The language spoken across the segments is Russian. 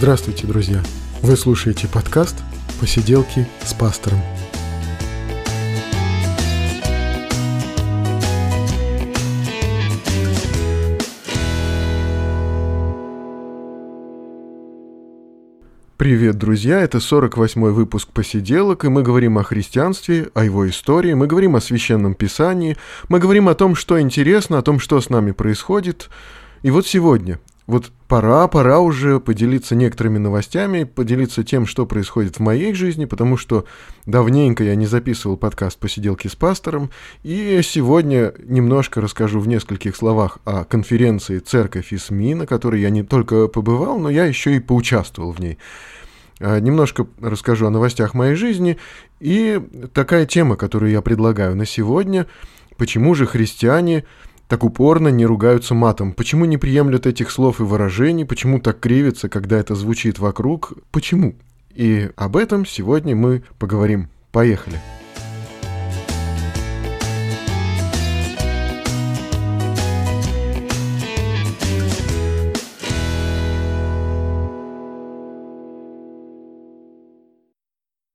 Здравствуйте, друзья! Вы слушаете подкаст «Посиделки с пастором». Привет, друзья! Это 48-й выпуск «Посиделок», и мы говорим о христианстве, о его истории, мы говорим о Священном Писании, мы говорим о том, что интересно, о том, что с нами происходит. И вот сегодня вот пора, пора уже поделиться некоторыми новостями, поделиться тем, что происходит в моей жизни, потому что давненько я не записывал подкаст «Посиделки с пастором», и сегодня немножко расскажу в нескольких словах о конференции «Церковь и СМИ», на которой я не только побывал, но я еще и поучаствовал в ней. А, немножко расскажу о новостях моей жизни и такая тема, которую я предлагаю на сегодня, почему же христиане так упорно не ругаются матом? Почему не приемлют этих слов и выражений? Почему так кривятся, когда это звучит вокруг? Почему? И об этом сегодня мы поговорим. Поехали!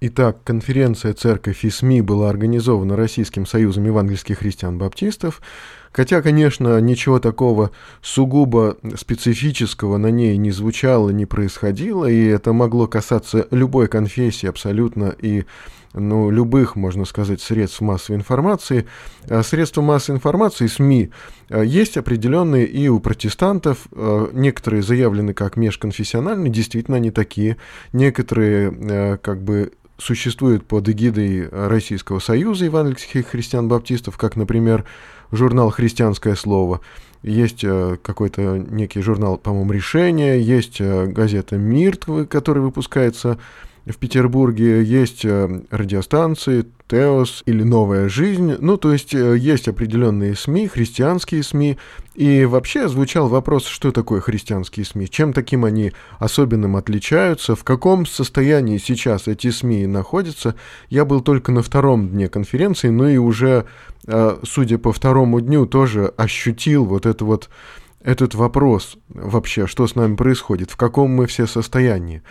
Итак, конференция «Церковь и СМИ» была организована Российским союзом евангельских христиан-баптистов, хотя, конечно, ничего такого сугубо специфического на ней не звучало, не происходило, и это могло касаться любой конфессии абсолютно и ну, любых, можно сказать, средств массовой информации. А средства массовой информации, СМИ, а, есть определенные и у протестантов. А, некоторые заявлены как межконфессиональные, действительно они такие. Некоторые как бы существует под эгидой Российского союза евангельских христиан-баптистов, как, например, журнал «Христианское слово», есть э, какой-то некий журнал, по-моему, «Решение», есть э, газета «Мир», которая выпускается в Петербурге, есть э, радиостанции, Теос или Новая жизнь. Ну, то есть э, есть определенные СМИ, христианские СМИ. И вообще звучал вопрос, что такое христианские СМИ, чем таким они особенным отличаются, в каком состоянии сейчас эти СМИ находятся. Я был только на втором дне конференции, ну и уже, э, судя по второму дню, тоже ощутил вот это вот этот вопрос вообще, что с нами происходит, в каком мы все состоянии.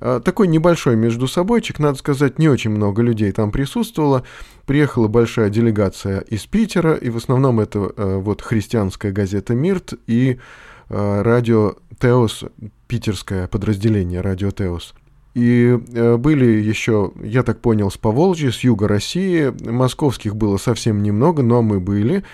А, такой небольшой между собойчик, надо сказать, не очень много людей там присутствовало. Приехала большая делегация из Питера, и в основном это э, вот христианская газета «Мирт» и э, радио «Теос», питерское подразделение радио «Теос». И э, были еще, я так понял, с Поволжья, с юга России. Московских было совсем немного, но мы были.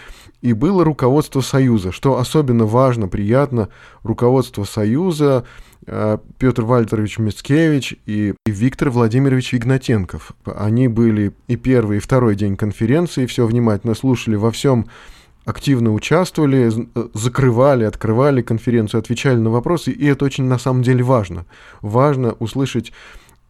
И было руководство Союза, что особенно важно, приятно. Руководство Союза, Э, Петр Вальтерович Мицкевич и Виктор Владимирович Игнатенков. Они были и первый, и второй день конференции, все внимательно слушали, во всем активно участвовали, э, закрывали, открывали конференцию, отвечали на вопросы, и это очень на самом деле важно. Важно услышать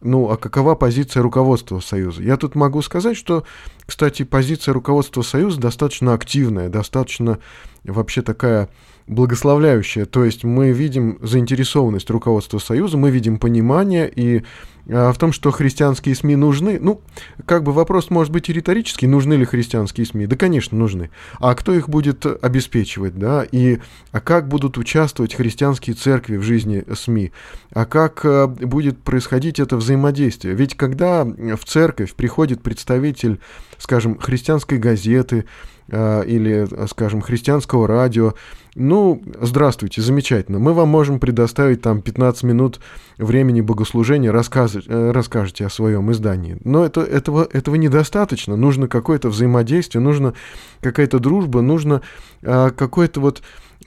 ну, а какова позиция руководства Союза? Я тут могу сказать, что, кстати, позиция руководства Союза достаточно активная, достаточно вообще такая благословляющая. То есть мы видим заинтересованность руководства Союза, мы видим понимание и в том, что христианские СМИ нужны. Ну, как бы вопрос может быть и риторический, нужны ли христианские СМИ? Да, конечно, нужны. А кто их будет обеспечивать, да? И а как будут участвовать христианские церкви в жизни СМИ? А как а, будет происходить это взаимодействие? Ведь когда в церковь приходит представитель, скажем, христианской газеты, а, или, скажем, христианского радио. Ну, здравствуйте, замечательно. Мы вам можем предоставить там 15 минут времени богослужения, рассказ, э, расскажете о своем издании. Но это, этого, этого недостаточно. Нужно какое-то взаимодействие, нужно какая-то дружба, нужно какое-то вот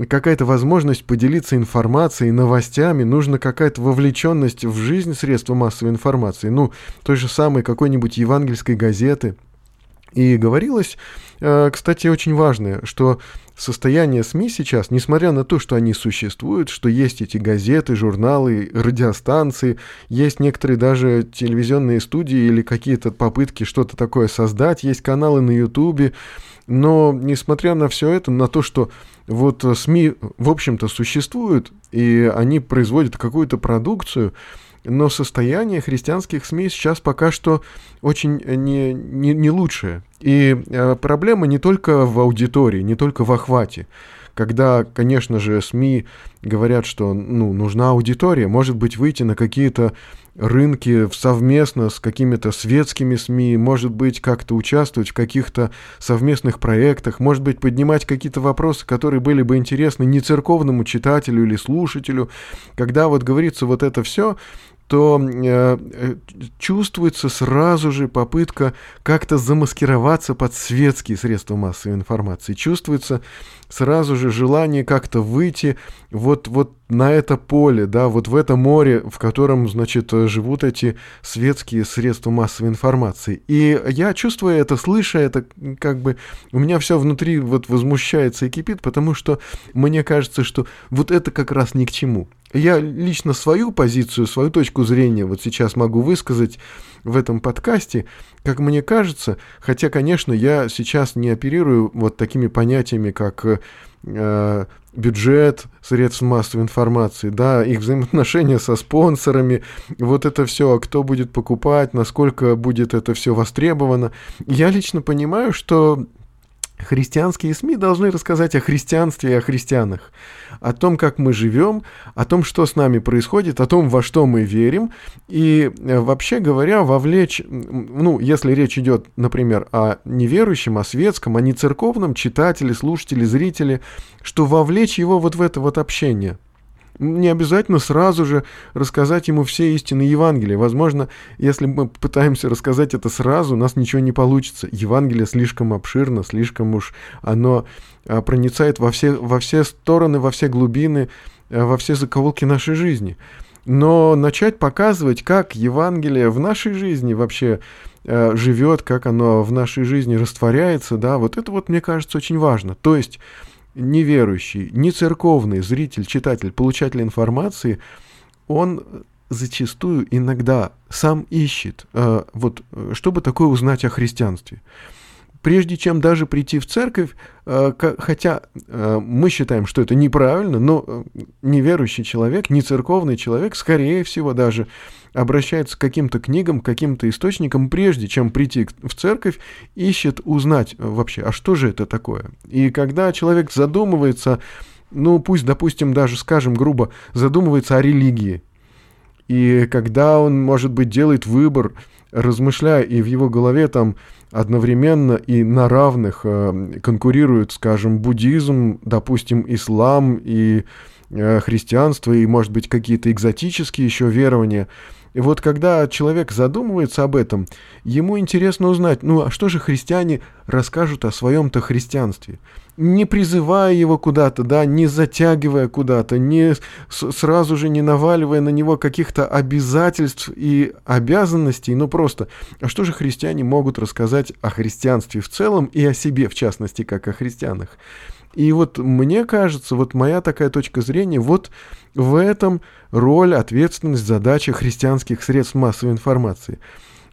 какая-то возможность поделиться информацией, новостями, нужна какая-то вовлеченность в жизнь средства массовой информации, ну, той же самой какой-нибудь евангельской газеты. И говорилось Э, кстати, очень важное, что состояние СМИ сейчас, несмотря на то, что они существуют, что есть эти газеты, журналы, радиостанции, есть некоторые даже телевизионные студии или какие-то попытки что-то такое создать, есть каналы на Ютубе, но несмотря на все это, на то, что вот СМИ, в общем-то, существуют, и они производят какую-то продукцию, но состояние христианских СМИ сейчас пока что очень не, не, не лучшее. И э, проблема не только в аудитории, не только в охвате. когда, конечно же, СМИ говорят, что ну, нужна аудитория, может быть, выйти на какие-то рынки совместно с какими-то светскими СМИ, может быть, как-то участвовать в каких-то совместных проектах, может быть, поднимать какие-то вопросы, которые были бы интересны не церковному читателю или слушателю. Когда вот говорится вот это все, то э, э, чувствуется сразу же попытка как-то замаскироваться под светские средства массовой информации. Чувствуется сразу же желание как-то выйти вот, вот на это поле, да, вот в это море, в котором, значит, живут эти светские средства массовой информации. И я чувствую это, слыша это, как бы у меня все внутри вот возмущается и кипит, потому что мне кажется, что вот это как раз ни к чему. Я лично свою позицию, свою точку зрения вот сейчас могу высказать в этом подкасте, как мне кажется, хотя, конечно, я сейчас не оперирую вот такими понятиями, как э, бюджет средств массовой информации, да, их взаимоотношения со спонсорами, вот это все, кто будет покупать, насколько будет это все востребовано. Я лично понимаю, что Христианские СМИ должны рассказать о христианстве и о христианах, о том, как мы живем, о том, что с нами происходит, о том, во что мы верим, и э, вообще говоря, вовлечь, ну, если речь идет, например, о неверующем, о светском, о нецерковном читателе, слушателе, зрителе, что вовлечь его вот в это вот общение – не обязательно сразу же рассказать ему все истины Евангелия. Возможно, если мы пытаемся рассказать это сразу, у нас ничего не получится. Евангелие слишком обширно, слишком уж оно а, проницает во все, во все стороны, во все глубины, а, во все закоулки нашей жизни. Но начать показывать, как Евангелие в нашей жизни вообще э, живет, как оно в нашей жизни растворяется, да, вот это вот мне кажется очень важно. То есть неверующий, не церковный зритель, читатель, получатель информации, он зачастую иногда сам ищет, э, вот, чтобы такое узнать о христианстве. Прежде чем даже прийти в церковь, э, хотя э, мы считаем, что это неправильно, но э, неверующий человек, не церковный человек, скорее всего даже обращается к каким-то книгам, к каким-то источникам, прежде чем прийти в церковь, ищет узнать вообще, а что же это такое. И когда человек задумывается, ну пусть, допустим, даже, скажем грубо, задумывается о религии, и когда он, может быть, делает выбор, размышляя, и в его голове там одновременно и на равных э, конкурируют, скажем, буддизм, допустим, ислам и э, христианство, и, может быть, какие-то экзотические еще верования. И вот когда человек задумывается об этом, ему интересно узнать, ну а что же христиане расскажут о своем-то христианстве? Не призывая его куда-то, да, не затягивая куда-то, не сразу же не наваливая на него каких-то обязательств и обязанностей, ну просто, а что же христиане могут рассказать о христианстве в целом и о себе, в частности, как о христианах? И вот мне кажется, вот моя такая точка зрения, вот в этом роль, ответственность, задача христианских средств массовой информации.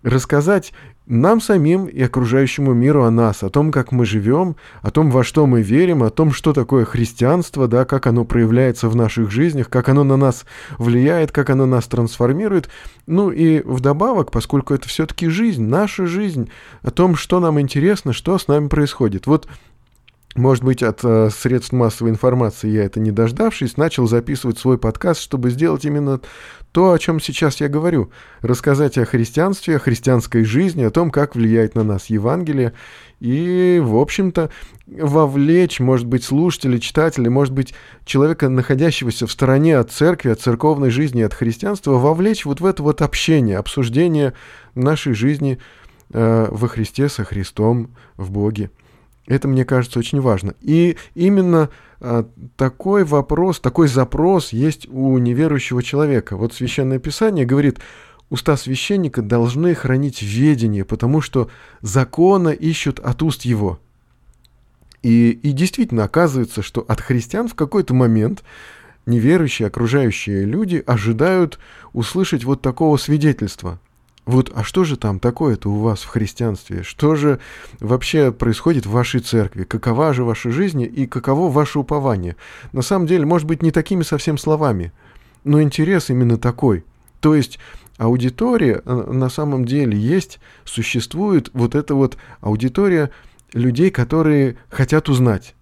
Рассказать нам самим и окружающему миру о нас, о том, как мы живем, о том, во что мы верим, о том, что такое христианство, да, как оно проявляется в наших жизнях, как оно на нас влияет, как оно нас трансформирует. Ну и вдобавок, поскольку это все-таки жизнь, наша жизнь, о том, что нам интересно, что с нами происходит. Вот может быть, от э, средств массовой информации я это не дождавшись, начал записывать свой подкаст, чтобы сделать именно то, о чем сейчас я говорю. Рассказать о христианстве, о христианской жизни, о том, как влияет на нас Евангелие. И, в общем-то, вовлечь, может быть, слушателей, читателей, может быть, человека, находящегося в стороне от церкви, от церковной жизни, от христианства, вовлечь вот в это вот общение, обсуждение нашей жизни э, во Христе, со Христом, в Боге. Это, мне кажется, очень важно. И именно а, такой вопрос, такой запрос есть у неверующего человека. Вот Священное Писание говорит, уста священника должны хранить ведение, потому что закона ищут от уст его. И, и действительно оказывается, что от христиан в какой-то момент неверующие окружающие люди ожидают услышать вот такого свидетельства. Вот, а что же там такое-то у вас в христианстве? Что же вообще происходит в вашей церкви? Какова же ваша жизнь и каково ваше упование? На самом деле, может быть, не такими совсем словами, но интерес именно такой. То есть аудитория э, на самом деле есть, существует вот эта вот аудитория людей, которые хотят узнать.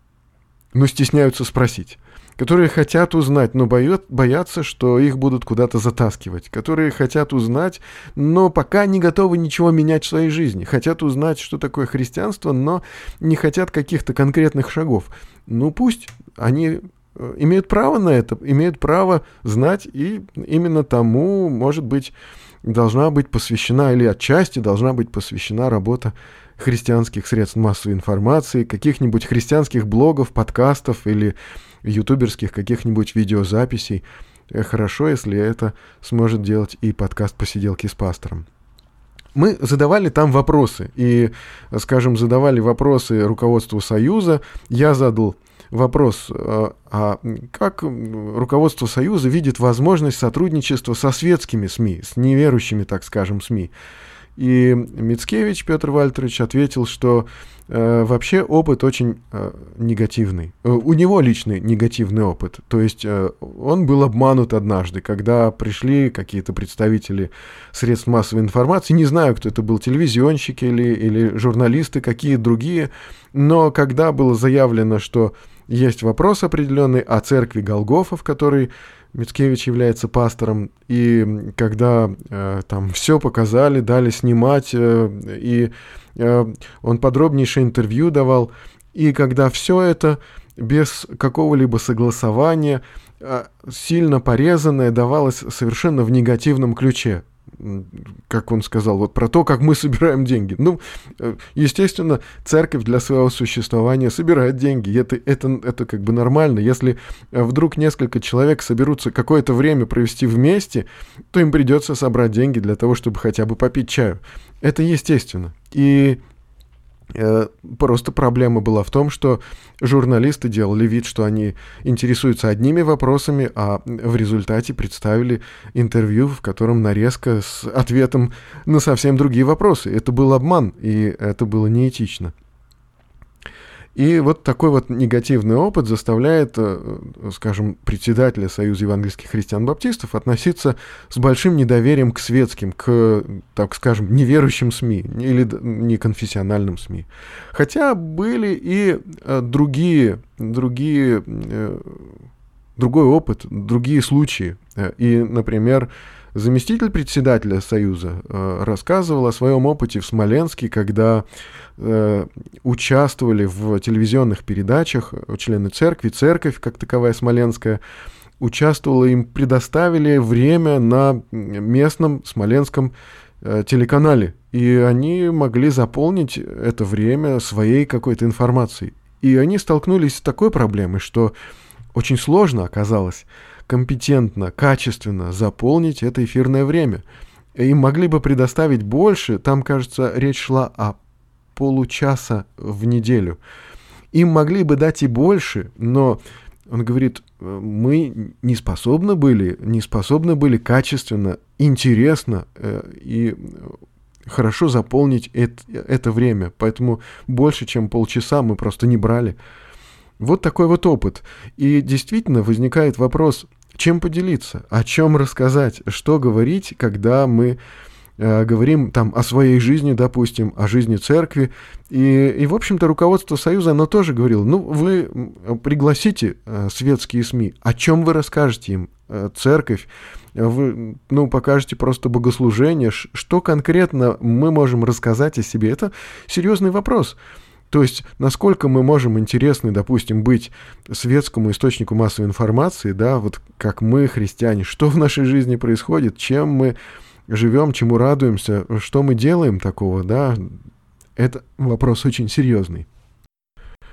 но стесняются спросить которые хотят узнать, но боят, боятся, что их будут куда-то затаскивать, которые хотят узнать, но пока не готовы ничего менять в своей жизни, хотят узнать, что такое христианство, но не хотят каких-то конкретных шагов. Ну пусть они имеют право на это, имеют право знать, и именно тому, может быть, должна быть посвящена или отчасти должна быть посвящена работа христианских средств массовой информации, каких-нибудь христианских блогов, подкастов или ютуберских каких-нибудь видеозаписей. Э, хорошо, если это сможет делать и подкаст «Посиделки с пастором». Мы задавали там вопросы, и, скажем, задавали вопросы руководству Союза. Я задал вопрос, э, а как руководство Союза видит возможность сотрудничества со светскими СМИ, с неверующими, так скажем, СМИ. И Мицкевич Петр Вальтерович ответил, что э, вообще опыт очень э, негативный. Э, у него личный негативный опыт. То есть э, он был обманут однажды, когда пришли какие-то представители средств массовой информации. Не знаю, кто это был, телевизионщики или, или журналисты, какие другие. Но когда было заявлено, что есть вопрос определенный о церкви Голгофа, в которой Мицкевич является пастором, и когда э, там все показали, дали снимать, э, и э, он подробнейшее интервью давал, и когда все это без какого-либо согласования, э, сильно порезанное, давалось совершенно в негативном ключе как он сказал, вот про то, как мы собираем деньги. Ну, э, естественно, церковь для своего существования собирает деньги. Это, это, это как бы нормально. Если э, вдруг несколько человек соберутся какое-то время провести вместе, то им придется собрать деньги для того, чтобы хотя бы попить чаю. Это естественно. И просто проблема была в том, что журналисты делали вид, что они интересуются одними вопросами, а в результате представили интервью, в котором нарезка с ответом на совсем другие вопросы. Это был обман, и это было неэтично. И вот такой вот негативный опыт заставляет, э, скажем, председателя Союза евангельских христиан-баптистов относиться с большим недоверием к светским, к, так скажем, неверующим СМИ или неконфессиональным СМИ. Хотя были и э, другие, другие, э, другой опыт, другие случаи. И, например, Заместитель председателя Союза э, рассказывал о своем опыте в Смоленске, когда э, участвовали в телевизионных передачах члены церкви, церковь как таковая смоленская, участвовала, им предоставили время на местном смоленском э, телеканале, и они могли заполнить это время своей какой-то информацией. И они столкнулись с такой проблемой, что очень сложно оказалось компетентно, качественно заполнить это эфирное время. Им могли бы предоставить больше, там, кажется, речь шла о получаса в неделю. Им могли бы дать и больше, но он говорит, мы не способны были, не способны были качественно, интересно э, и хорошо заполнить это, это время. Поэтому больше, чем полчаса мы просто не брали. Вот такой вот опыт. И действительно возникает вопрос, чем поделиться, о чем рассказать, что говорить, когда мы э, говорим там о своей жизни, допустим, о жизни церкви. И, и в общем-то, руководство Союза, оно тоже говорило, ну, вы пригласите э, светские СМИ, о чем вы расскажете им, э, церковь, вы, ну, покажете просто богослужение, что конкретно мы можем рассказать о себе, это серьезный вопрос. То есть, насколько мы можем интересны, допустим, быть светскому источнику массовой информации, да, вот как мы, христиане, что в нашей жизни происходит, чем мы живем, чему радуемся, что мы делаем такого, да, это вопрос очень серьезный.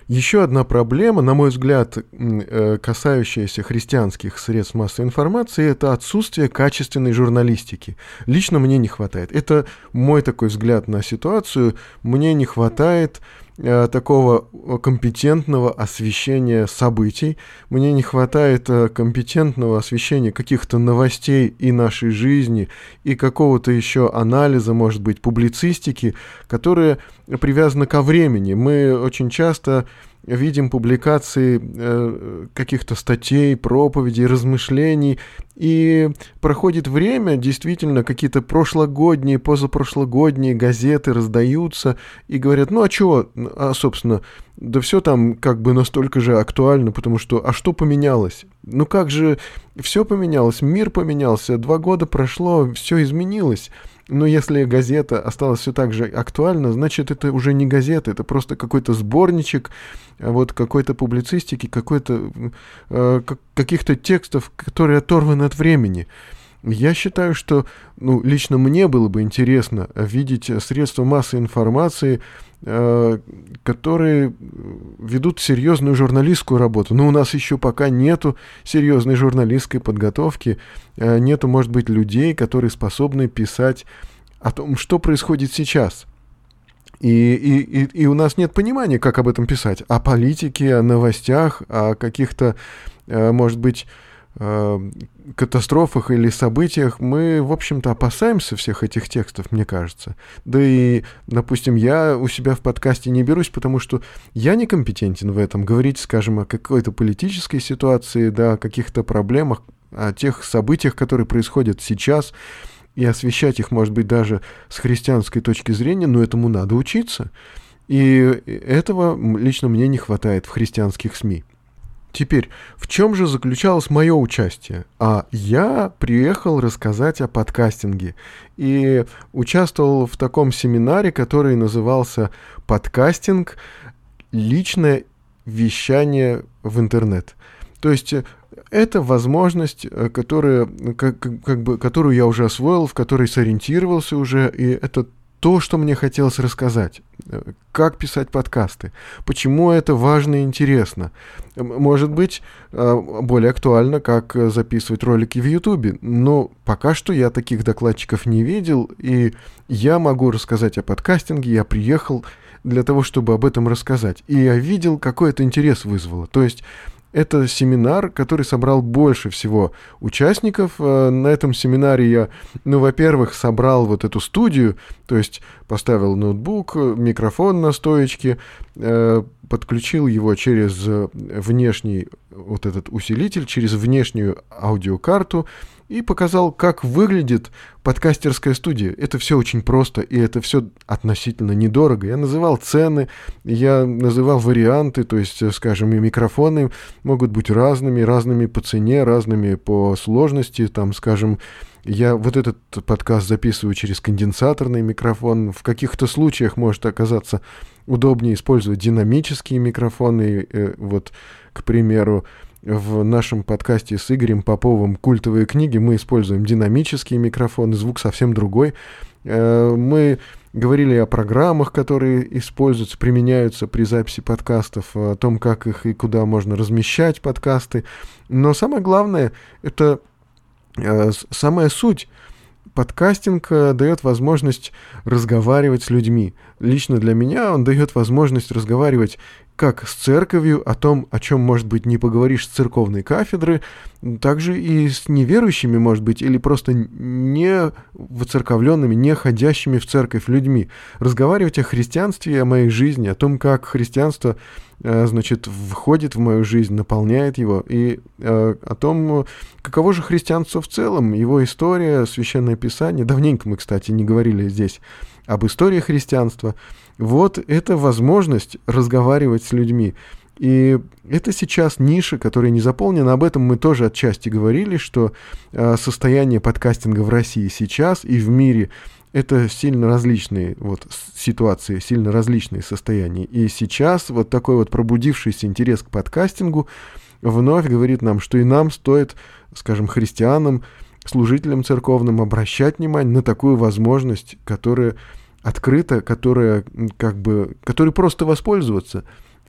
Еще одна проблема, на мой взгляд, э, касающаяся христианских средств массовой информации, это отсутствие качественной журналистики. Лично мне не хватает. Это мой такой взгляд на ситуацию. Мне не хватает Э, такого компетентного освещения событий. Мне не хватает э, компетентного освещения каких-то новостей и нашей жизни, и какого-то еще анализа, может быть, публицистики, которая привязана ко времени. Мы очень часто видим публикации э, каких-то статей, проповедей, размышлений, и проходит время, действительно, какие-то прошлогодние, позапрошлогодние газеты раздаются и говорят, ну а чего, а, собственно, да все там как бы настолько же актуально, потому что, а что поменялось? Ну как же, все поменялось, мир поменялся, два года прошло, все изменилось. Но если газета осталась все так же актуальна, значит, это уже не газета, это просто какой-то сборничек а вот какой-то публицистики, какой-то э, каких-то текстов, которые оторваны от времени. Я считаю, что ну, лично мне было бы интересно видеть средства массовой информации, которые ведут серьезную журналистскую работу. Но у нас еще пока нету серьезной журналистской подготовки, э, нету, может быть, людей, которые способны писать о том, что происходит сейчас. И, и, и, и у нас нет понимания, как об этом писать. О политике, о новостях, о каких-то, э, может быть, э, катастрофах или событиях мы, в общем-то, опасаемся всех этих текстов, мне кажется. Да и, допустим, я у себя в подкасте не берусь, потому что я некомпетентен в этом. Говорить, скажем, о какой-то политической ситуации, да, о каких-то проблемах, о тех событиях, которые происходят сейчас – и освещать их, может быть, даже с христианской точки зрения, но этому надо учиться. И этого лично мне не хватает в христианских СМИ. Теперь, в чем же заключалось мое участие? А я приехал рассказать о подкастинге и участвовал в таком семинаре, который назывался «Подкастинг. Личное вещание в интернет». То есть это возможность, э, которая, как, как бы, которую я уже освоил, в которой сориентировался уже, и это то, что мне хотелось рассказать. Э, как писать подкасты, почему это важно и интересно. Может быть, э, более актуально, как записывать ролики в Ютубе, но пока что я таких докладчиков не видел, и я могу рассказать о подкастинге, я приехал для того, чтобы об этом рассказать. И я видел, какой это интерес вызвало. То есть это семинар, который собрал больше всего участников. Э, на этом семинаре я, ну, во-первых, собрал вот эту студию, то есть поставил ноутбук, микрофон на стоечке, э, подключил его через внешний вот этот усилитель, через внешнюю аудиокарту, и показал, как выглядит подкастерская студия. Это все очень просто, и это все относительно недорого. Я называл цены, я называл варианты, то есть, скажем, и микрофоны могут быть разными, разными по цене, разными по сложности. Там, скажем, я вот этот подкаст записываю через конденсаторный микрофон. В каких-то случаях может оказаться удобнее использовать динамические микрофоны. Э, вот, к примеру, в нашем подкасте с Игорем Поповым «Культовые книги» мы используем динамические микрофоны, звук совсем другой. Э, мы говорили о программах, которые используются, применяются при записи подкастов, о том, как их и куда можно размещать подкасты. Но самое главное, это э, самая суть подкастинг э, дает возможность разговаривать с людьми. Лично для меня он дает возможность разговаривать как с церковью, о том, о чем, может быть, не поговоришь с церковной кафедры, также и с неверующими, может быть, или просто не воцерковленными, не ходящими в церковь людьми. Разговаривать о христианстве, о моей жизни, о том, как христианство э, значит, входит в мою жизнь, наполняет его, и э, о том, каково же христианство в целом, его история, священное писание. Давненько мы, кстати, не говорили здесь об истории христианства. Вот это возможность разговаривать с людьми. И это сейчас ниша, которая не заполнена. Об этом мы тоже отчасти говорили, что э, состояние подкастинга в России сейчас и в мире это сильно различные вот, ситуации, сильно различные состояния. И сейчас вот такой вот пробудившийся интерес к подкастингу вновь говорит нам, что и нам стоит, скажем, христианам, служителям церковным обращать внимание на такую возможность, которая открыто, которая как бы, которой просто воспользоваться.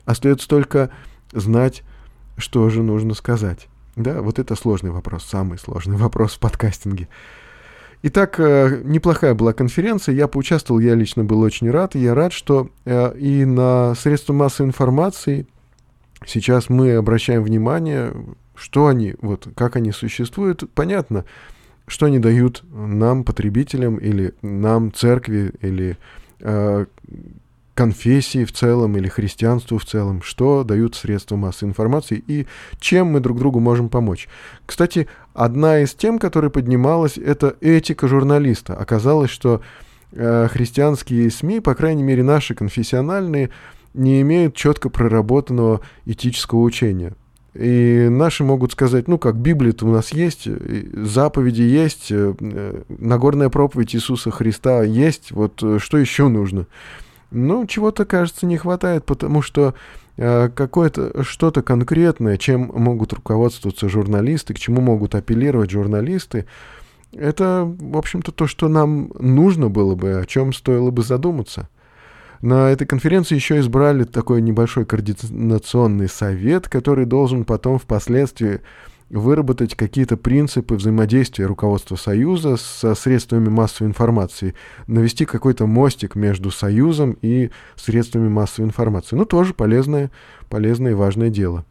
Остается только знать, что же нужно сказать. Да, вот это сложный вопрос, самый сложный вопрос в подкастинге. Итак, э, неплохая была конференция, я поучаствовал, я лично был очень рад, я рад, что э, и на средства массовой информации сейчас мы обращаем внимание, что они, вот как они существуют, понятно, что они дают нам, потребителям, или нам, церкви, или э, конфессии в целом или христианству в целом, что дают средства массовой информации и чем мы друг другу можем помочь. Кстати, одна из тем, которая поднималась, это этика журналиста. Оказалось, что э, христианские СМИ, по крайней мере наши конфессиональные, не имеют четко проработанного этического учения. И наши могут сказать, ну как, Библия-то у нас есть, заповеди есть, э, Нагорная проповедь Иисуса Христа есть, вот э, что еще нужно? Ну, чего-то, кажется, не хватает, потому что э, какое-то что-то конкретное, чем могут руководствоваться журналисты, к чему могут апеллировать журналисты, это, в общем-то, то, что нам нужно было бы, о чем стоило бы задуматься. На этой конференции еще избрали такой небольшой координационный совет, который должен потом впоследствии выработать какие-то принципы взаимодействия руководства Союза со средствами массовой информации, навести какой-то мостик между Союзом и средствами массовой информации. Ну, тоже полезное, полезное и важное дело.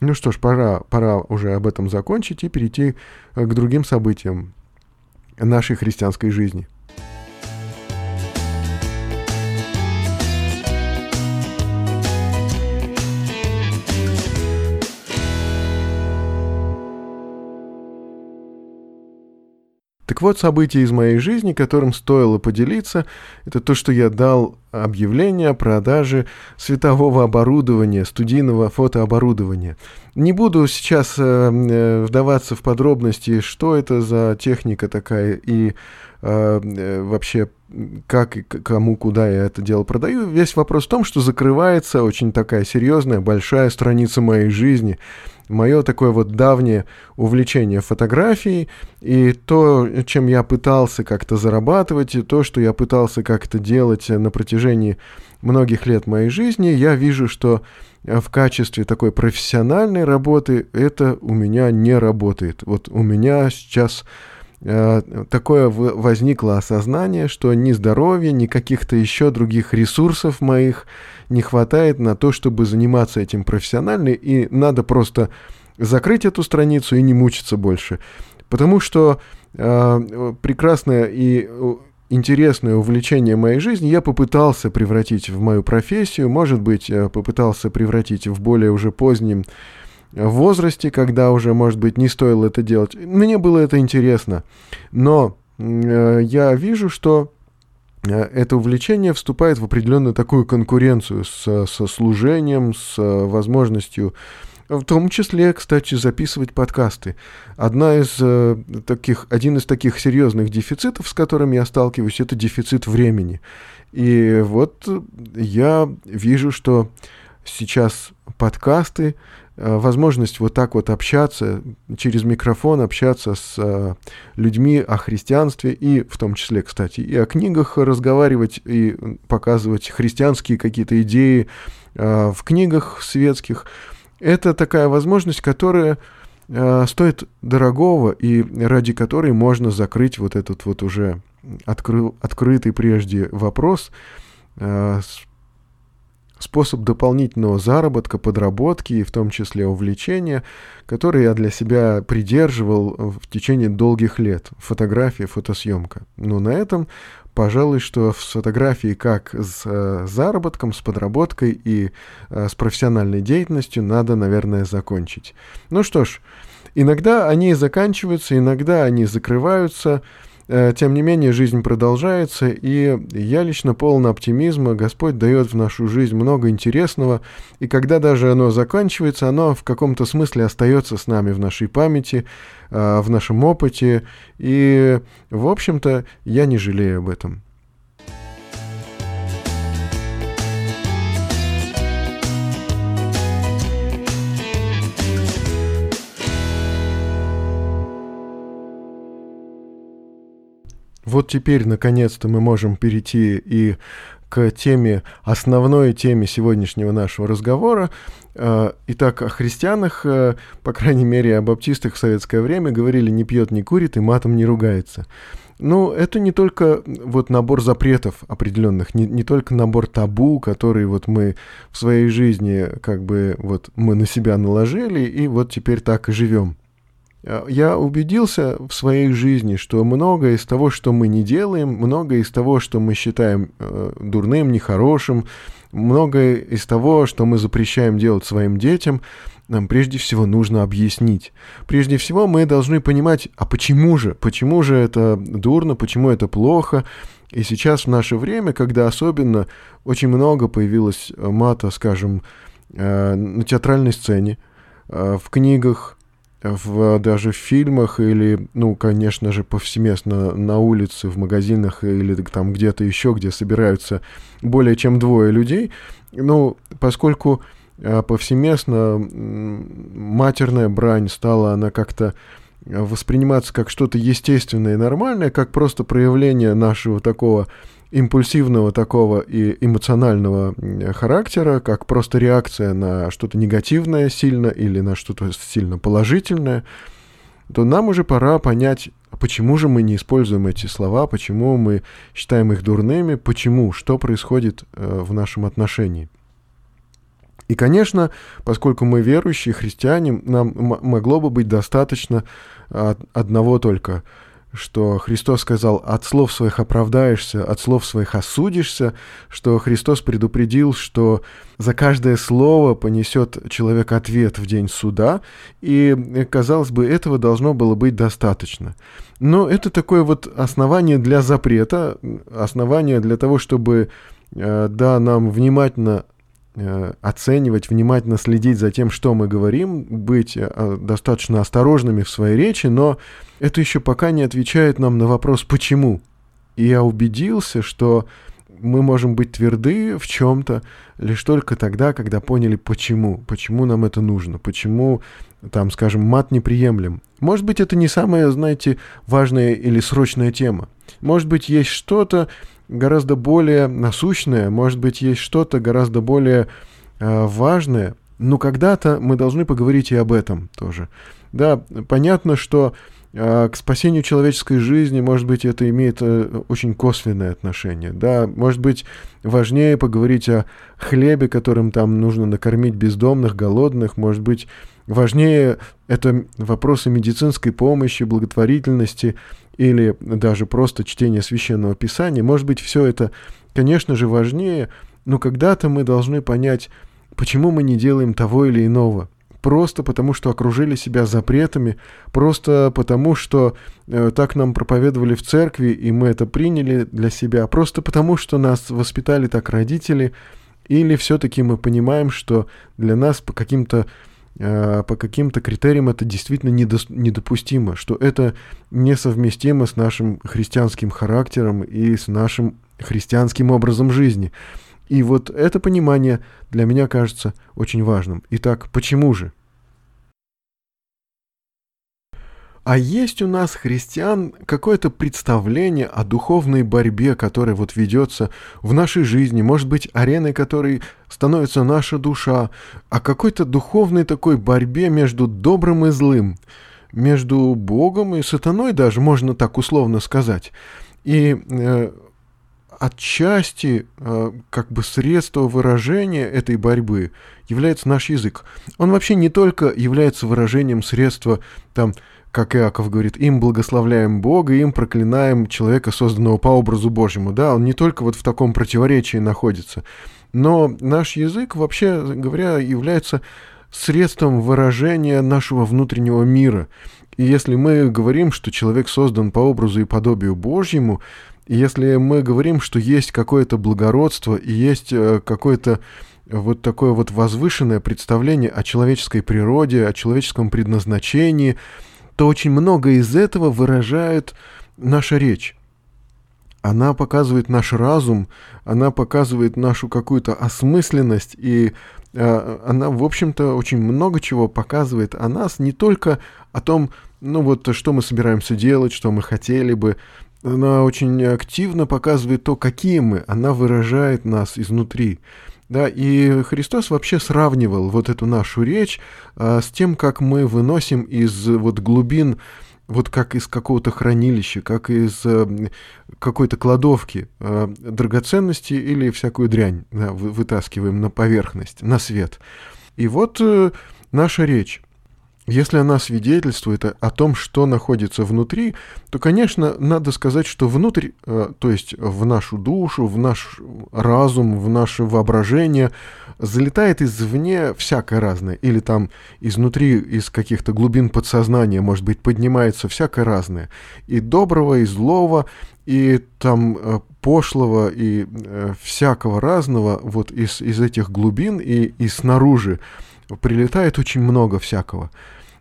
Ну что ж, пора, пора уже об этом закончить и перейти к другим событиям нашей христианской жизни. Так вот, событие из моей жизни, которым стоило поделиться, это то, что я дал объявление о продаже светового оборудования, студийного фотооборудования. Не буду сейчас э, э вдаваться в подробности, что это за техника такая и э, э вообще как и кому, куда я это дело продаю. Весь вопрос в том, что закрывается очень такая серьезная, большая страница моей жизни – мое такое вот давнее увлечение фотографией, и то, чем я пытался как-то зарабатывать, и то, что я пытался как-то делать на протяжении многих лет моей жизни, я вижу, что в качестве такой профессиональной работы это у меня не работает. Вот у меня сейчас э, такое возникло осознание, что ни здоровья, ни каких-то еще других ресурсов моих не хватает на то, чтобы заниматься этим профессионально, и надо просто закрыть эту страницу и не мучиться больше. Потому что э, прекрасное и э, интересное увлечение моей жизни я попытался превратить в мою профессию, может быть, э, попытался превратить в более уже позднем возрасте, когда уже, может быть, не стоило это делать. Мне было это интересно, но э, я вижу, что Э, это увлечение вступает в определенную такую конкуренцию со, со служением, с возможностью в том числе, кстати, записывать подкасты. Одна из, э, таких, один из таких серьезных дефицитов, с которыми я сталкиваюсь, это дефицит времени. И вот я вижу, что сейчас подкасты Э, возможность вот так вот общаться, через микрофон общаться с э, людьми о христианстве и в том числе, кстати, и о книгах разговаривать и показывать христианские какие-то идеи э, в книгах светских. Это такая возможность, которая стоит дорогого и ради которой можно закрыть вот этот вот уже откры, открытый прежде вопрос способ дополнительного заработка, подработки и в том числе увлечения, который я для себя придерживал в течение долгих лет. Фотография, фотосъемка. Но на этом, пожалуй, что с фотографией как с э, заработком, с подработкой и э, с профессиональной деятельностью надо, наверное, закончить. Ну что ж, иногда они заканчиваются, иногда они закрываются, тем не менее, жизнь продолжается, и я лично полон оптимизма. Господь дает в нашу жизнь много интересного, и когда даже оно заканчивается, оно в каком-то смысле остается с нами в нашей памяти, э, в нашем опыте, и, в общем-то, я не жалею об этом. Вот теперь, наконец-то, мы можем перейти и к теме, основной теме сегодняшнего нашего разговора. Э, итак, о христианах, э, по крайней мере, о баптистах в советское время говорили «не пьет, не курит и матом не ругается». Ну, это не только вот набор запретов определенных, не, не только набор табу, которые вот мы в своей жизни как бы вот мы на себя наложили, и вот теперь так и живем. Я убедился в своей жизни, что многое из того, что мы не делаем, многое из того, что мы считаем э, дурным, нехорошим, многое из того, что мы запрещаем делать своим детям, нам прежде всего нужно объяснить. Прежде всего мы должны понимать, а почему же? Почему же это дурно? Почему это плохо? И сейчас в наше время, когда особенно очень много появилось мата, скажем, э, на театральной сцене, э, в книгах, в, даже в фильмах или, ну, конечно же, повсеместно на улице, в магазинах или там где-то еще, где собираются более чем двое людей, ну, поскольку а, повсеместно матерная брань стала, она как-то восприниматься как что-то естественное и нормальное, как просто проявление нашего такого импульсивного такого и эмоционального характера, как просто реакция на что-то негативное сильно или на что-то сильно положительное, то нам уже пора понять, почему же мы не используем эти слова, почему мы считаем их дурными, почему, что происходит э, в нашем отношении. И, конечно, поскольку мы верующие христиане, нам могло бы быть достаточно одного только – что Христос сказал, от слов своих оправдаешься, от слов своих осудишься, что Христос предупредил, что за каждое слово понесет человек ответ в день суда, и, казалось бы, этого должно было быть достаточно. Но это такое вот основание для запрета, основание для того, чтобы, э, да, нам внимательно оценивать, внимательно следить за тем, что мы говорим, быть э, достаточно осторожными в своей речи, но это еще пока не отвечает нам на вопрос «почему?». И я убедился, что мы можем быть тверды в чем-то лишь только тогда, когда поняли, почему, почему нам это нужно, почему, там, скажем, мат неприемлем. Может быть, это не самая, знаете, важная или срочная тема. Может быть, есть что-то, гораздо более насущное, может быть, есть что-то гораздо более э, важное, но когда-то мы должны поговорить и об этом тоже. Да, понятно, что э, к спасению человеческой жизни, может быть, это имеет э, очень косвенное отношение. Да, может быть, важнее поговорить о хлебе, которым там нужно накормить бездомных, голодных, может быть, важнее это вопросы медицинской помощи, благотворительности, или даже просто чтение священного писания, может быть, все это, конечно же, важнее, но когда-то мы должны понять, почему мы не делаем того или иного. Просто потому, что окружили себя запретами, просто потому, что э, так нам проповедовали в церкви, и мы это приняли для себя, просто потому, что нас воспитали так родители, или все-таки мы понимаем, что для нас по каким-то по каким-то критериям это действительно недопустимо, что это несовместимо с нашим христианским характером и с нашим христианским образом жизни. И вот это понимание для меня кажется очень важным. Итак, почему же? А есть у нас, христиан, какое-то представление о духовной борьбе, которая вот ведется в нашей жизни, может быть, ареной которой становится наша душа, о какой-то духовной такой борьбе между добрым и злым, между Богом и сатаной даже, можно так условно сказать. И э, отчасти э, как бы средство выражения этой борьбы является наш язык. Он вообще не только является выражением средства там как Иаков говорит, им благословляем Бога, им проклинаем человека, созданного по образу Божьему. Да, он не только вот в таком противоречии находится, но наш язык, вообще говоря, является средством выражения нашего внутреннего мира. И если мы говорим, что человек создан по образу и подобию Божьему, если мы говорим, что есть какое-то благородство и есть э, какое-то вот такое вот возвышенное представление о человеческой природе, о человеческом предназначении, то очень много из этого выражает наша речь. Она показывает наш разум, она показывает нашу какую-то осмысленность, и э, она, в общем-то, очень много чего показывает о нас, не только о том, ну вот, что мы собираемся делать, что мы хотели бы, она очень активно показывает то, какие мы, она выражает нас изнутри. Да, и Христос вообще сравнивал вот эту нашу речь а, с тем, как мы выносим из вот глубин, вот как из какого-то хранилища, как из а, какой-то кладовки а, драгоценности или всякую дрянь да, вытаскиваем на поверхность, на свет. И вот а, наша речь. Если она свидетельствует о том, что находится внутри, то, конечно, надо сказать, что внутрь, э, то есть в нашу душу, в наш разум, в наше воображение залетает извне всякое разное. Или там изнутри, из каких-то глубин подсознания, может быть, поднимается всякое разное. И доброго, и злого, и там э, пошлого, и э, всякого разного вот из, из этих глубин и, и снаружи прилетает очень много всякого.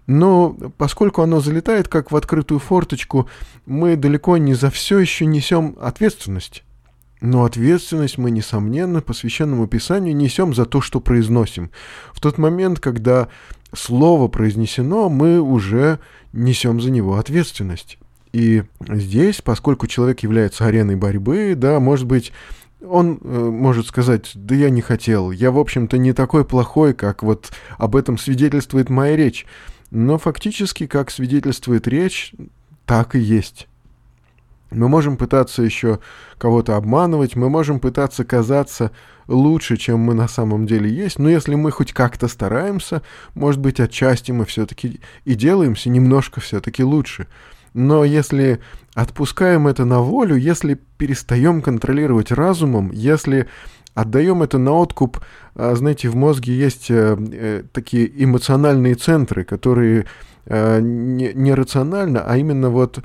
Но поскольку оно залетает как в открытую форточку, мы далеко не за все еще несем ответственность. Но ответственность мы, несомненно, по священному писанию несем за то, что произносим. В тот момент, когда слово произнесено, мы уже несем за него ответственность. И здесь, поскольку человек является ареной борьбы, да, может быть, он э, может сказать, да я не хотел, я, в общем-то, не такой плохой, как вот об этом свидетельствует моя речь. Но фактически, как свидетельствует речь, так и есть. Мы можем пытаться еще кого-то обманывать, мы можем пытаться казаться лучше, чем мы на самом деле есть, но если мы хоть как-то стараемся, может быть, отчасти мы все-таки и делаемся немножко все-таки лучше. Но если отпускаем это на волю, если перестаем контролировать разумом, если отдаем это на откуп. А, знаете, в мозге есть э, э, такие эмоциональные центры, которые э, не, рационально, а именно вот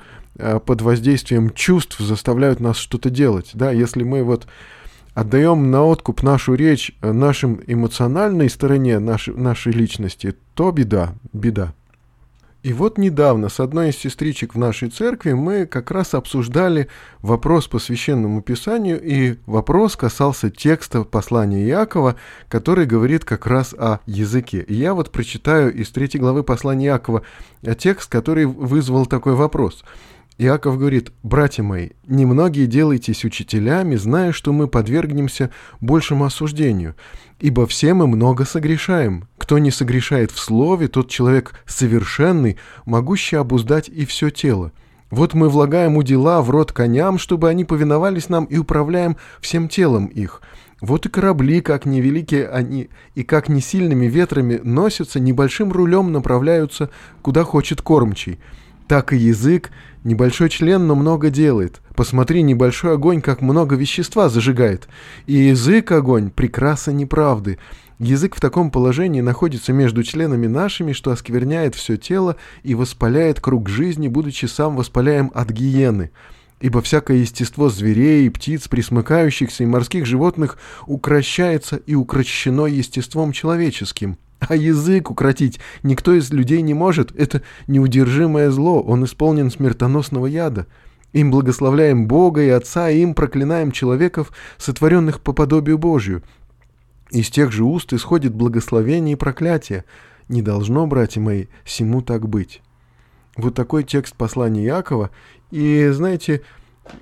под воздействием чувств заставляют нас что-то делать. Да, если мы вот отдаем на откуп нашу речь нашим эмоциональной стороне нашей, нашей личности, то беда, беда. И вот недавно с одной из сестричек в нашей церкви мы как раз обсуждали вопрос по священному писанию, и вопрос касался текста послания Иакова, который говорит как раз о языке. И я вот прочитаю из третьей главы послания Иакова текст, который вызвал такой вопрос. Иаков говорит, «Братья мои, немногие делайтесь учителями, зная, что мы подвергнемся большему осуждению, ибо все мы много согрешаем. Кто не согрешает в слове, тот человек совершенный, могущий обуздать и все тело. Вот мы влагаем у дела в рот коням, чтобы они повиновались нам и управляем всем телом их». Вот и корабли, как невеликие они и как не сильными ветрами носятся, небольшим рулем направляются, куда хочет кормчий так и язык. Небольшой член, но много делает. Посмотри, небольшой огонь, как много вещества зажигает. И язык огонь, прекраса неправды. Язык в таком положении находится между членами нашими, что оскверняет все тело и воспаляет круг жизни, будучи сам воспаляем от гиены. Ибо всякое естество зверей, птиц, присмыкающихся и морских животных укращается и укращено естеством человеческим. А язык укротить никто из людей не может. Это неудержимое зло, он исполнен смертоносного яда. Им благословляем Бога и Отца, и им проклинаем человеков, сотворенных по подобию Божию. Из тех же уст исходит благословение и проклятие. Не должно, братья мои, всему так быть. Вот такой текст послания Якова. И, знаете,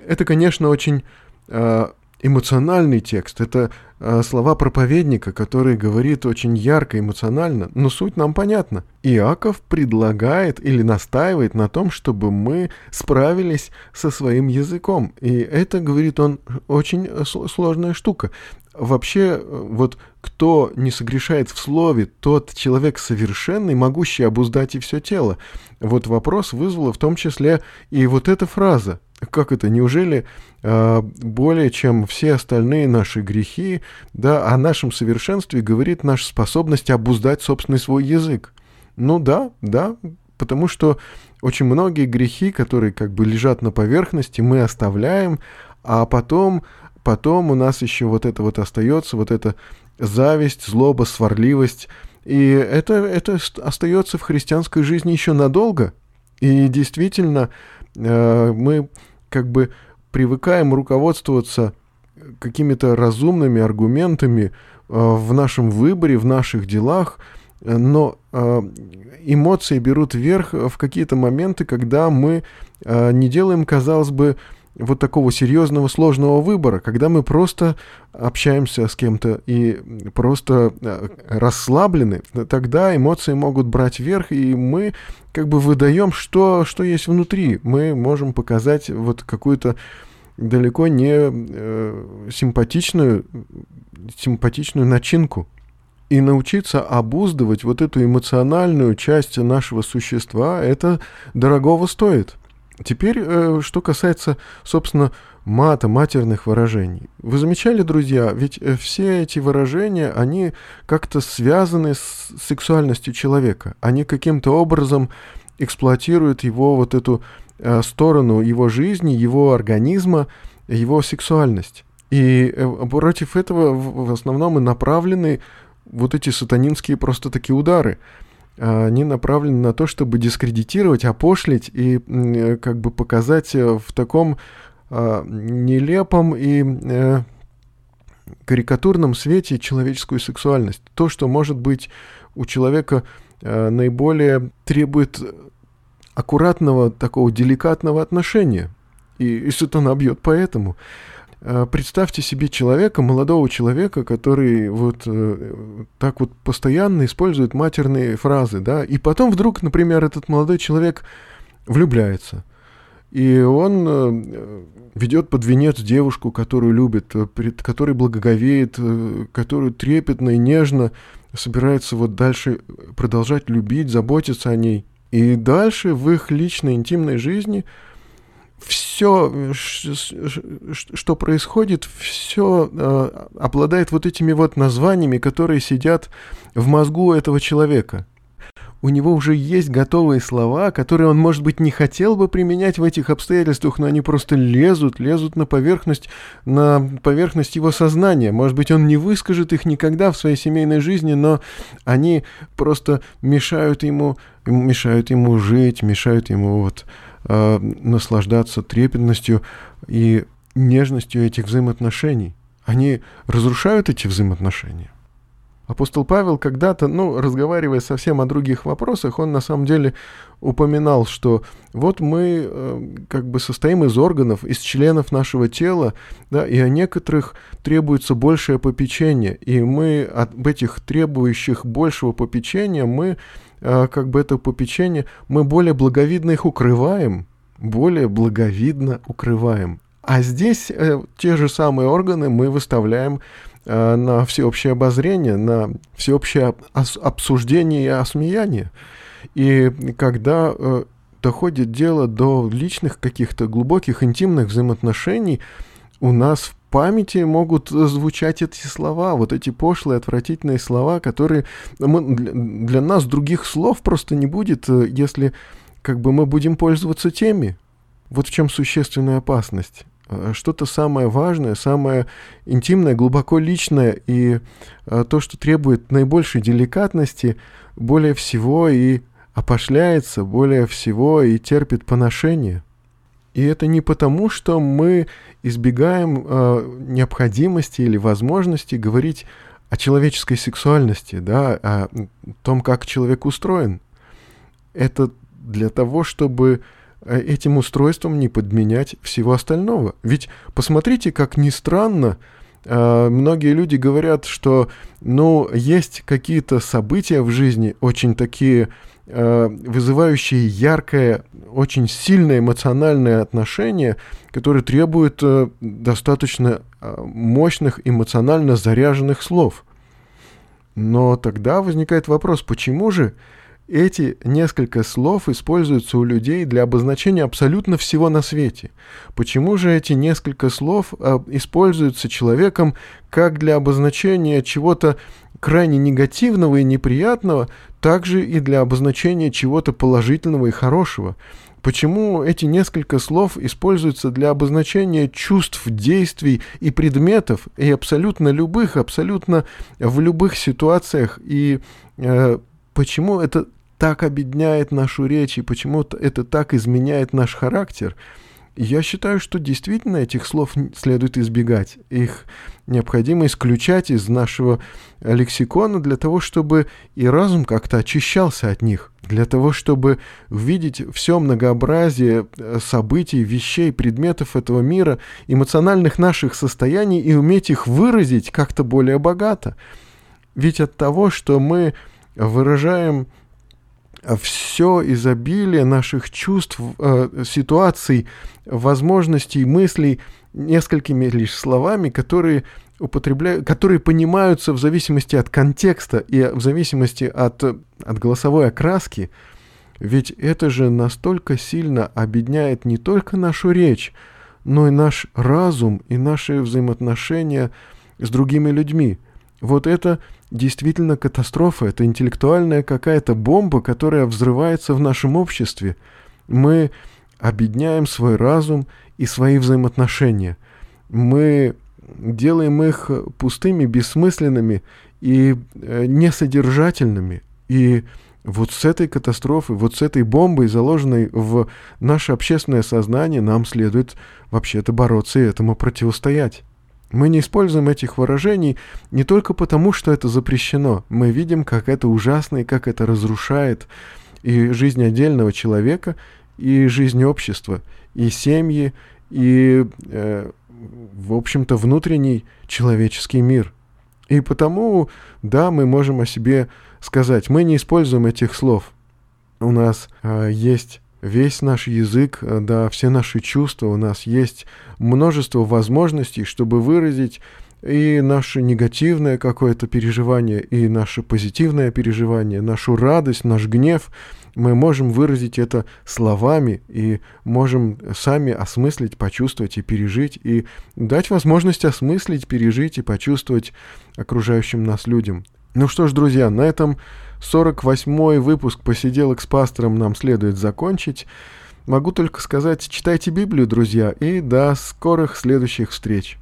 это, конечно, очень э, эмоциональный текст. Это э, слова проповедника, который говорит очень ярко, эмоционально, но суть нам понятна. Иаков предлагает или настаивает на том, чтобы мы справились со своим языком. И это, говорит он, очень э, сложная штука. Вообще, э, вот кто не согрешает в слове, тот человек совершенный, могущий обуздать и все тело. Вот вопрос вызвала в том числе и вот эта фраза как это, неужели э, более чем все остальные наши грехи, да, о нашем совершенстве говорит наша способность обуздать собственный свой язык? Ну да, да, потому что очень многие грехи, которые как бы лежат на поверхности, мы оставляем, а потом, потом у нас еще вот это вот остается, вот эта зависть, злоба, сварливость, и это, это остается в христианской жизни еще надолго. И действительно, э, мы как бы привыкаем руководствоваться какими-то разумными аргументами э, в нашем выборе, в наших делах, но э, эмоции берут вверх в какие-то моменты, когда мы не делаем, казалось бы, вот такого серьезного, сложного выбора, когда мы просто общаемся с кем-то и просто э, расслаблены, тогда эмоции могут брать верх, и мы как бы выдаем, что, что есть внутри. Мы можем показать вот какую-то далеко не э, симпатичную, симпатичную начинку. И научиться обуздывать вот эту эмоциональную часть нашего существа, это дорогого стоит. Теперь, э, что касается, собственно, мата, матерных выражений. Вы замечали, друзья, ведь э, все эти выражения, они как-то связаны с сексуальностью человека. Они каким-то образом эксплуатируют его вот эту э, сторону его жизни, его организма, его сексуальность. И против этого в основном и направлены вот эти сатанинские просто такие удары. Они направлены на то, чтобы дискредитировать, опошлить и как бы показать в таком э, нелепом и э, карикатурном свете человеческую сексуальность. То, что может быть у человека э, наиболее требует аккуратного, такого деликатного отношения. И, и сатана бьет поэтому. Э, представьте себе человека, молодого человека, который вот э, так вот постоянно использует матерные фразы, да, и потом вдруг, например, этот молодой человек влюбляется. И он э, ведет под венец девушку, которую любит, э, перед которой благоговеет, э, которую трепетно и нежно собирается вот дальше продолжать любить, заботиться о ней. И дальше в их личной интимной жизни все, что происходит, все обладает вот этими вот названиями, которые сидят в мозгу этого человека у него уже есть готовые слова, которые он, может быть, не хотел бы применять в этих обстоятельствах, но они просто лезут, лезут на поверхность, на поверхность его сознания. Может быть, он не выскажет их никогда в своей семейной жизни, но они просто мешают ему, мешают ему жить, мешают ему вот э, наслаждаться трепетностью и нежностью этих взаимоотношений. Они разрушают эти взаимоотношения. Апостол Павел когда-то, ну, разговаривая совсем о других вопросах, он на самом деле упоминал, что вот мы э, как бы состоим из органов, из членов нашего тела, да, и о некоторых требуется большее попечение, и мы от этих требующих большего попечения, мы как бы это попечение, мы более благовидно их укрываем, более благовидно укрываем. А здесь э, те же самые органы мы выставляем Э, на всеобщее обозрение, на всеобщее обсуждение и осмеяние. И когда э, доходит дело до личных каких-то глубоких интимных взаимоотношений, у нас в памяти могут звучать эти слова, вот эти пошлые, отвратительные слова, которые мы, для нас других слов просто не будет, э, если как бы мы будем пользоваться теми. Вот в чем существенная опасность. Э, что-то самое важное, самое интимное, глубоко личное и э, то, что требует наибольшей деликатности, более всего и опошляется, более всего и терпит поношение. И это не потому, что мы избегаем э, необходимости или возможности говорить о человеческой сексуальности, да, о том, как человек устроен. Это для того, чтобы Э, этим устройством не подменять всего остального. Ведь посмотрите, как ни странно, э, многие люди говорят, что, ну, есть какие-то события в жизни, очень такие вызывающие яркое, очень сильное эмоциональное отношение, которые требуют достаточно мощных эмоционально заряженных слов. Но тогда возникает вопрос, почему же эти несколько слов используются у людей для обозначения абсолютно всего на свете. Почему же эти несколько слов используются человеком как для обозначения чего-то крайне негативного и неприятного, также и для обозначения чего-то положительного и хорошего? Почему эти несколько слов используются для обозначения чувств, действий и предметов, и абсолютно любых, абсолютно в любых ситуациях, и э, почему это так обедняет нашу речь и почему это так изменяет наш характер. Я считаю, что действительно этих слов следует избегать. Их необходимо исключать из нашего лексикона для того, чтобы и разум как-то очищался от них, для того, чтобы увидеть все многообразие э, событий, вещей, предметов этого мира, эмоциональных наших состояний и уметь их выразить как-то более богато. Ведь от того, что мы выражаем все изобилие наших чувств, э, ситуаций, возможностей, мыслей несколькими лишь словами, которые употребляют, которые понимаются в зависимости от контекста и в зависимости от, от голосовой окраски, ведь это же настолько сильно объединяет не только нашу речь, но и наш разум и наши взаимоотношения с другими людьми. Вот это действительно катастрофа, это интеллектуальная какая-то бомба, которая взрывается в нашем обществе. Мы объединяем свой разум и свои взаимоотношения. Мы делаем их пустыми, бессмысленными и э, несодержательными. И вот с этой катастрофой, вот с этой бомбой, заложенной в наше общественное сознание, нам следует вообще-то бороться и этому противостоять. Мы не используем этих выражений не только потому, что это запрещено. Мы видим, как это ужасно и как это разрушает и жизнь отдельного человека, и жизнь общества, и семьи, и, э, в общем-то, внутренний человеческий мир. И потому, да, мы можем о себе сказать, мы не используем этих слов. У нас э, есть весь наш язык, э, да, все наши чувства, у нас есть множество возможностей, чтобы выразить и наше негативное какое-то переживание, и наше позитивное переживание, нашу радость, наш гнев, мы можем выразить это словами и можем сами осмыслить, почувствовать и пережить, и дать возможность осмыслить, пережить и почувствовать окружающим нас людям. Ну что ж, друзья, на этом 48-й выпуск «Посиделок с пастором» нам следует закончить. Могу только сказать, читайте Библию, друзья, и до скорых следующих встреч.